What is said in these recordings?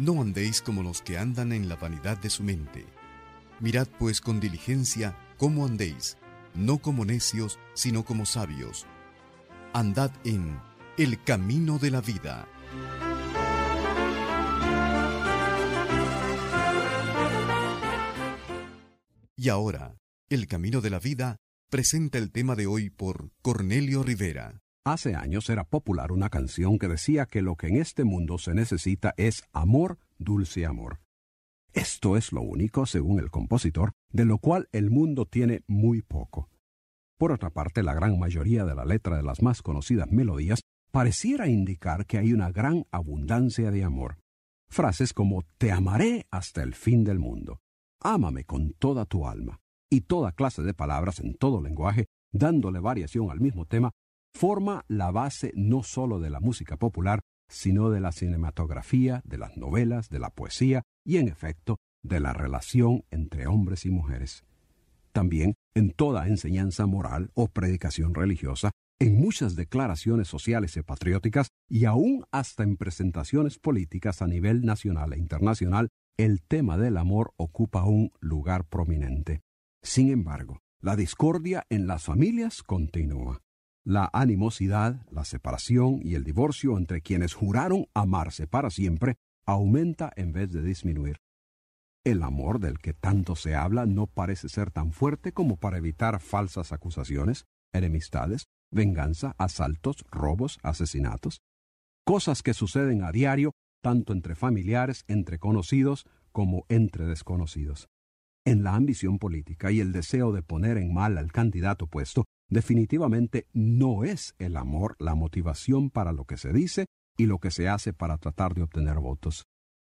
No andéis como los que andan en la vanidad de su mente. Mirad pues con diligencia cómo andéis, no como necios, sino como sabios. Andad en el camino de la vida. Y ahora, el camino de la vida presenta el tema de hoy por Cornelio Rivera. Hace años era popular una canción que decía que lo que en este mundo se necesita es amor, dulce amor. Esto es lo único, según el compositor, de lo cual el mundo tiene muy poco. Por otra parte, la gran mayoría de la letra de las más conocidas melodías pareciera indicar que hay una gran abundancia de amor. Frases como Te amaré hasta el fin del mundo, Ámame con toda tu alma, y toda clase de palabras en todo lenguaje, dándole variación al mismo tema, forma la base no sólo de la música popular, sino de la cinematografía, de las novelas, de la poesía y, en efecto, de la relación entre hombres y mujeres. También en toda enseñanza moral o predicación religiosa, en muchas declaraciones sociales y patrióticas y aún hasta en presentaciones políticas a nivel nacional e internacional, el tema del amor ocupa un lugar prominente. Sin embargo, la discordia en las familias continúa la animosidad, la separación y el divorcio entre quienes juraron amarse para siempre aumenta en vez de disminuir. El amor del que tanto se habla no parece ser tan fuerte como para evitar falsas acusaciones, enemistades, venganza, asaltos, robos, asesinatos, cosas que suceden a diario tanto entre familiares, entre conocidos, como entre desconocidos. En la ambición política y el deseo de poner en mal al candidato puesto, Definitivamente no es el amor la motivación para lo que se dice y lo que se hace para tratar de obtener votos.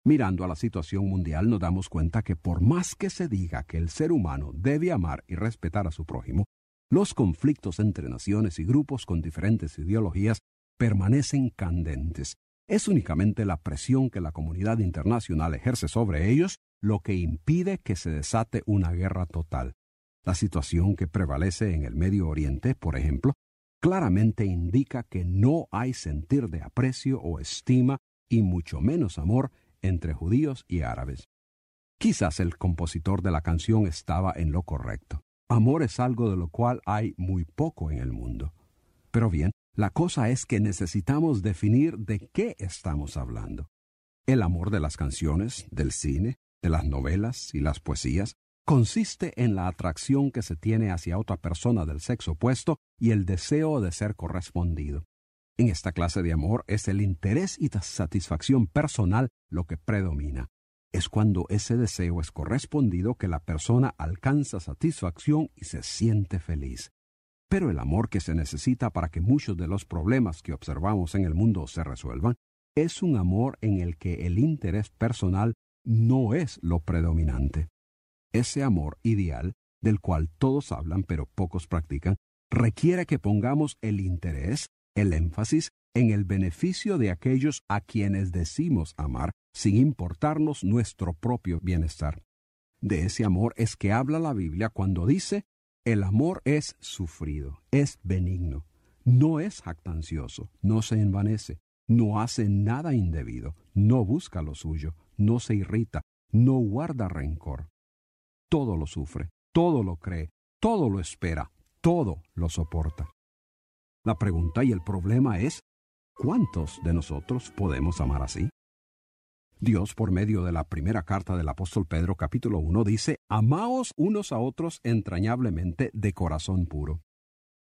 Mirando a la situación mundial nos damos cuenta que por más que se diga que el ser humano debe amar y respetar a su prójimo, los conflictos entre naciones y grupos con diferentes ideologías permanecen candentes. Es únicamente la presión que la comunidad internacional ejerce sobre ellos lo que impide que se desate una guerra total. La situación que prevalece en el Medio Oriente, por ejemplo, claramente indica que no hay sentir de aprecio o estima y mucho menos amor entre judíos y árabes. Quizás el compositor de la canción estaba en lo correcto. Amor es algo de lo cual hay muy poco en el mundo. Pero bien, la cosa es que necesitamos definir de qué estamos hablando. El amor de las canciones, del cine, de las novelas y las poesías consiste en la atracción que se tiene hacia otra persona del sexo opuesto y el deseo de ser correspondido. En esta clase de amor es el interés y satisfacción personal lo que predomina. Es cuando ese deseo es correspondido que la persona alcanza satisfacción y se siente feliz. Pero el amor que se necesita para que muchos de los problemas que observamos en el mundo se resuelvan es un amor en el que el interés personal no es lo predominante. Ese amor ideal, del cual todos hablan pero pocos practican, requiere que pongamos el interés, el énfasis, en el beneficio de aquellos a quienes decimos amar, sin importarnos nuestro propio bienestar. De ese amor es que habla la Biblia cuando dice, el amor es sufrido, es benigno, no es jactancioso, no se envanece, no hace nada indebido, no busca lo suyo, no se irrita, no guarda rencor todo lo sufre, todo lo cree, todo lo espera, todo lo soporta. La pregunta y el problema es, ¿cuántos de nosotros podemos amar así? Dios, por medio de la primera carta del apóstol Pedro capítulo 1, dice, Amaos unos a otros entrañablemente de corazón puro.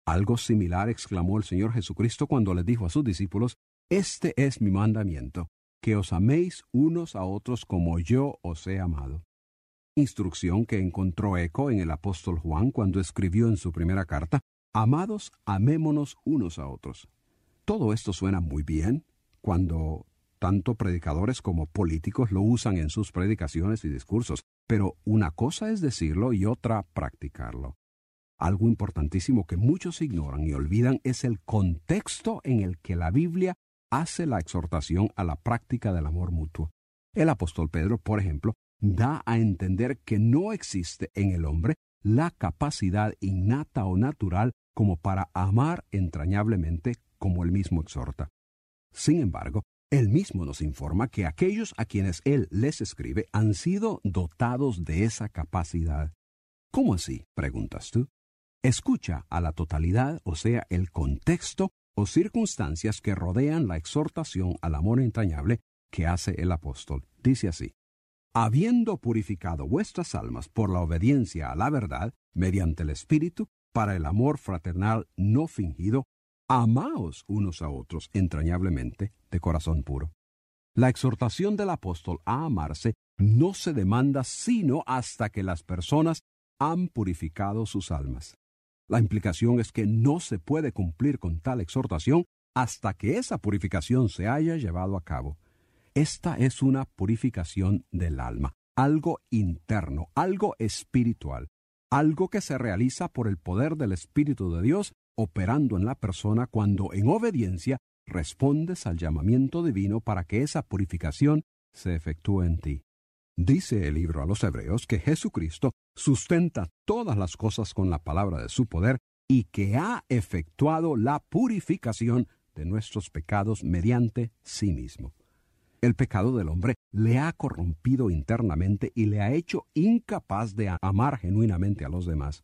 Algo similar exclamó el Señor Jesucristo cuando le dijo a sus discípulos, Este es mi mandamiento, que os améis unos a otros como yo os he amado. Instrucción que encontró eco en el apóstol Juan cuando escribió en su primera carta, Amados, amémonos unos a otros. Todo esto suena muy bien cuando tanto predicadores como políticos lo usan en sus predicaciones y discursos, pero una cosa es decirlo y otra practicarlo. Algo importantísimo que muchos ignoran y olvidan es el contexto en el que la Biblia hace la exhortación a la práctica del amor mutuo. El apóstol Pedro, por ejemplo, da a entender que no existe en el hombre la capacidad innata o natural como para amar entrañablemente como él mismo exhorta. Sin embargo, él mismo nos informa que aquellos a quienes él les escribe han sido dotados de esa capacidad. ¿Cómo así? preguntas tú. Escucha a la totalidad, o sea, el contexto o circunstancias que rodean la exhortación al amor entrañable que hace el apóstol. Dice así, habiendo purificado vuestras almas por la obediencia a la verdad, mediante el Espíritu, para el amor fraternal no fingido, amaos unos a otros entrañablemente de corazón puro. La exhortación del apóstol a amarse no se demanda sino hasta que las personas han purificado sus almas. La implicación es que no se puede cumplir con tal exhortación hasta que esa purificación se haya llevado a cabo. Esta es una purificación del alma, algo interno, algo espiritual, algo que se realiza por el poder del Espíritu de Dios operando en la persona cuando en obediencia respondes al llamamiento divino para que esa purificación se efectúe en ti. Dice el libro a los Hebreos que Jesucristo sustenta todas las cosas con la palabra de su poder y que ha efectuado la purificación de nuestros pecados mediante sí mismo. El pecado del hombre le ha corrompido internamente y le ha hecho incapaz de amar genuinamente a los demás.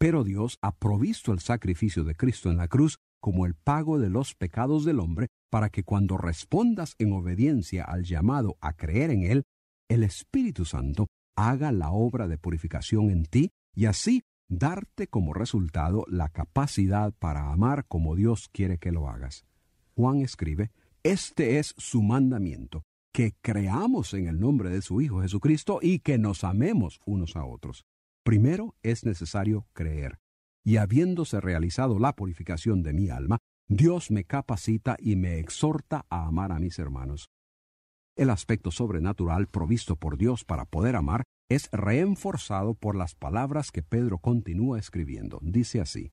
Pero Dios ha provisto el sacrificio de Cristo en la cruz como el pago de los pecados del hombre para que cuando respondas en obediencia al llamado a creer en Él, el Espíritu Santo haga la obra de purificación en ti y así darte como resultado la capacidad para amar como Dios quiere que lo hagas. Juan escribe, este es su mandamiento, que creamos en el nombre de su Hijo Jesucristo y que nos amemos unos a otros. Primero es necesario creer, y habiéndose realizado la purificación de mi alma, Dios me capacita y me exhorta a amar a mis hermanos. El aspecto sobrenatural provisto por Dios para poder amar es reenforzado por las palabras que Pedro continúa escribiendo. Dice así,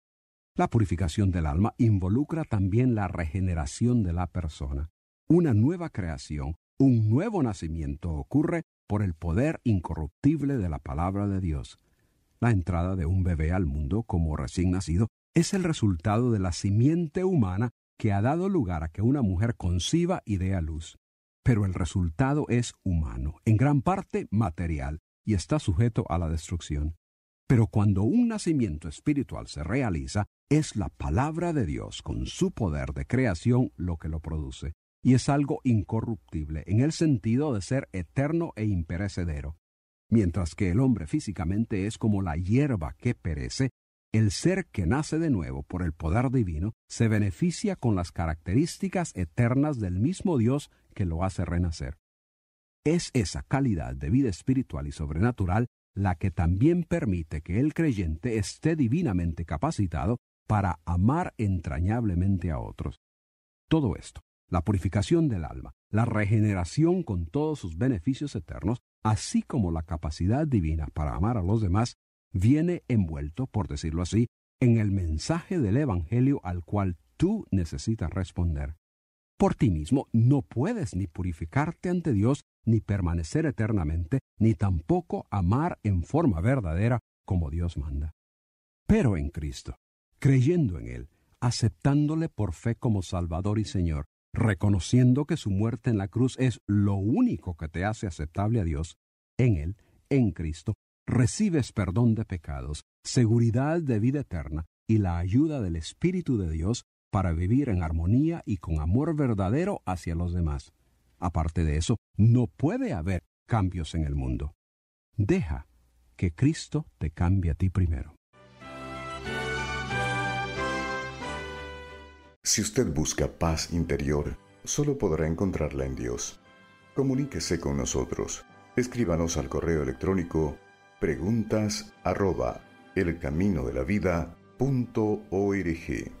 La purificación del alma involucra también la regeneración de la persona. Una nueva creación, un nuevo nacimiento ocurre por el poder incorruptible de la palabra de Dios. La entrada de un bebé al mundo como recién nacido es el resultado de la simiente humana que ha dado lugar a que una mujer conciba y dé a luz. Pero el resultado es humano, en gran parte material, y está sujeto a la destrucción. Pero cuando un nacimiento espiritual se realiza, es la palabra de Dios con su poder de creación lo que lo produce, y es algo incorruptible en el sentido de ser eterno e imperecedero. Mientras que el hombre físicamente es como la hierba que perece, el ser que nace de nuevo por el poder divino se beneficia con las características eternas del mismo Dios que lo hace renacer. Es esa calidad de vida espiritual y sobrenatural la que también permite que el creyente esté divinamente capacitado para amar entrañablemente a otros. Todo esto, la purificación del alma, la regeneración con todos sus beneficios eternos, así como la capacidad divina para amar a los demás, viene envuelto, por decirlo así, en el mensaje del Evangelio al cual tú necesitas responder. Por ti mismo no puedes ni purificarte ante Dios ni permanecer eternamente, ni tampoco amar en forma verdadera como Dios manda. Pero en Cristo, creyendo en Él, aceptándole por fe como Salvador y Señor, reconociendo que su muerte en la cruz es lo único que te hace aceptable a Dios, en Él, en Cristo, recibes perdón de pecados, seguridad de vida eterna y la ayuda del Espíritu de Dios para vivir en armonía y con amor verdadero hacia los demás. Aparte de eso, no puede haber cambios en el mundo. Deja que Cristo te cambie a ti primero. Si usted busca paz interior, solo podrá encontrarla en Dios. Comuníquese con nosotros. Escríbanos al correo electrónico preguntas arroba elcaminodelavida.org.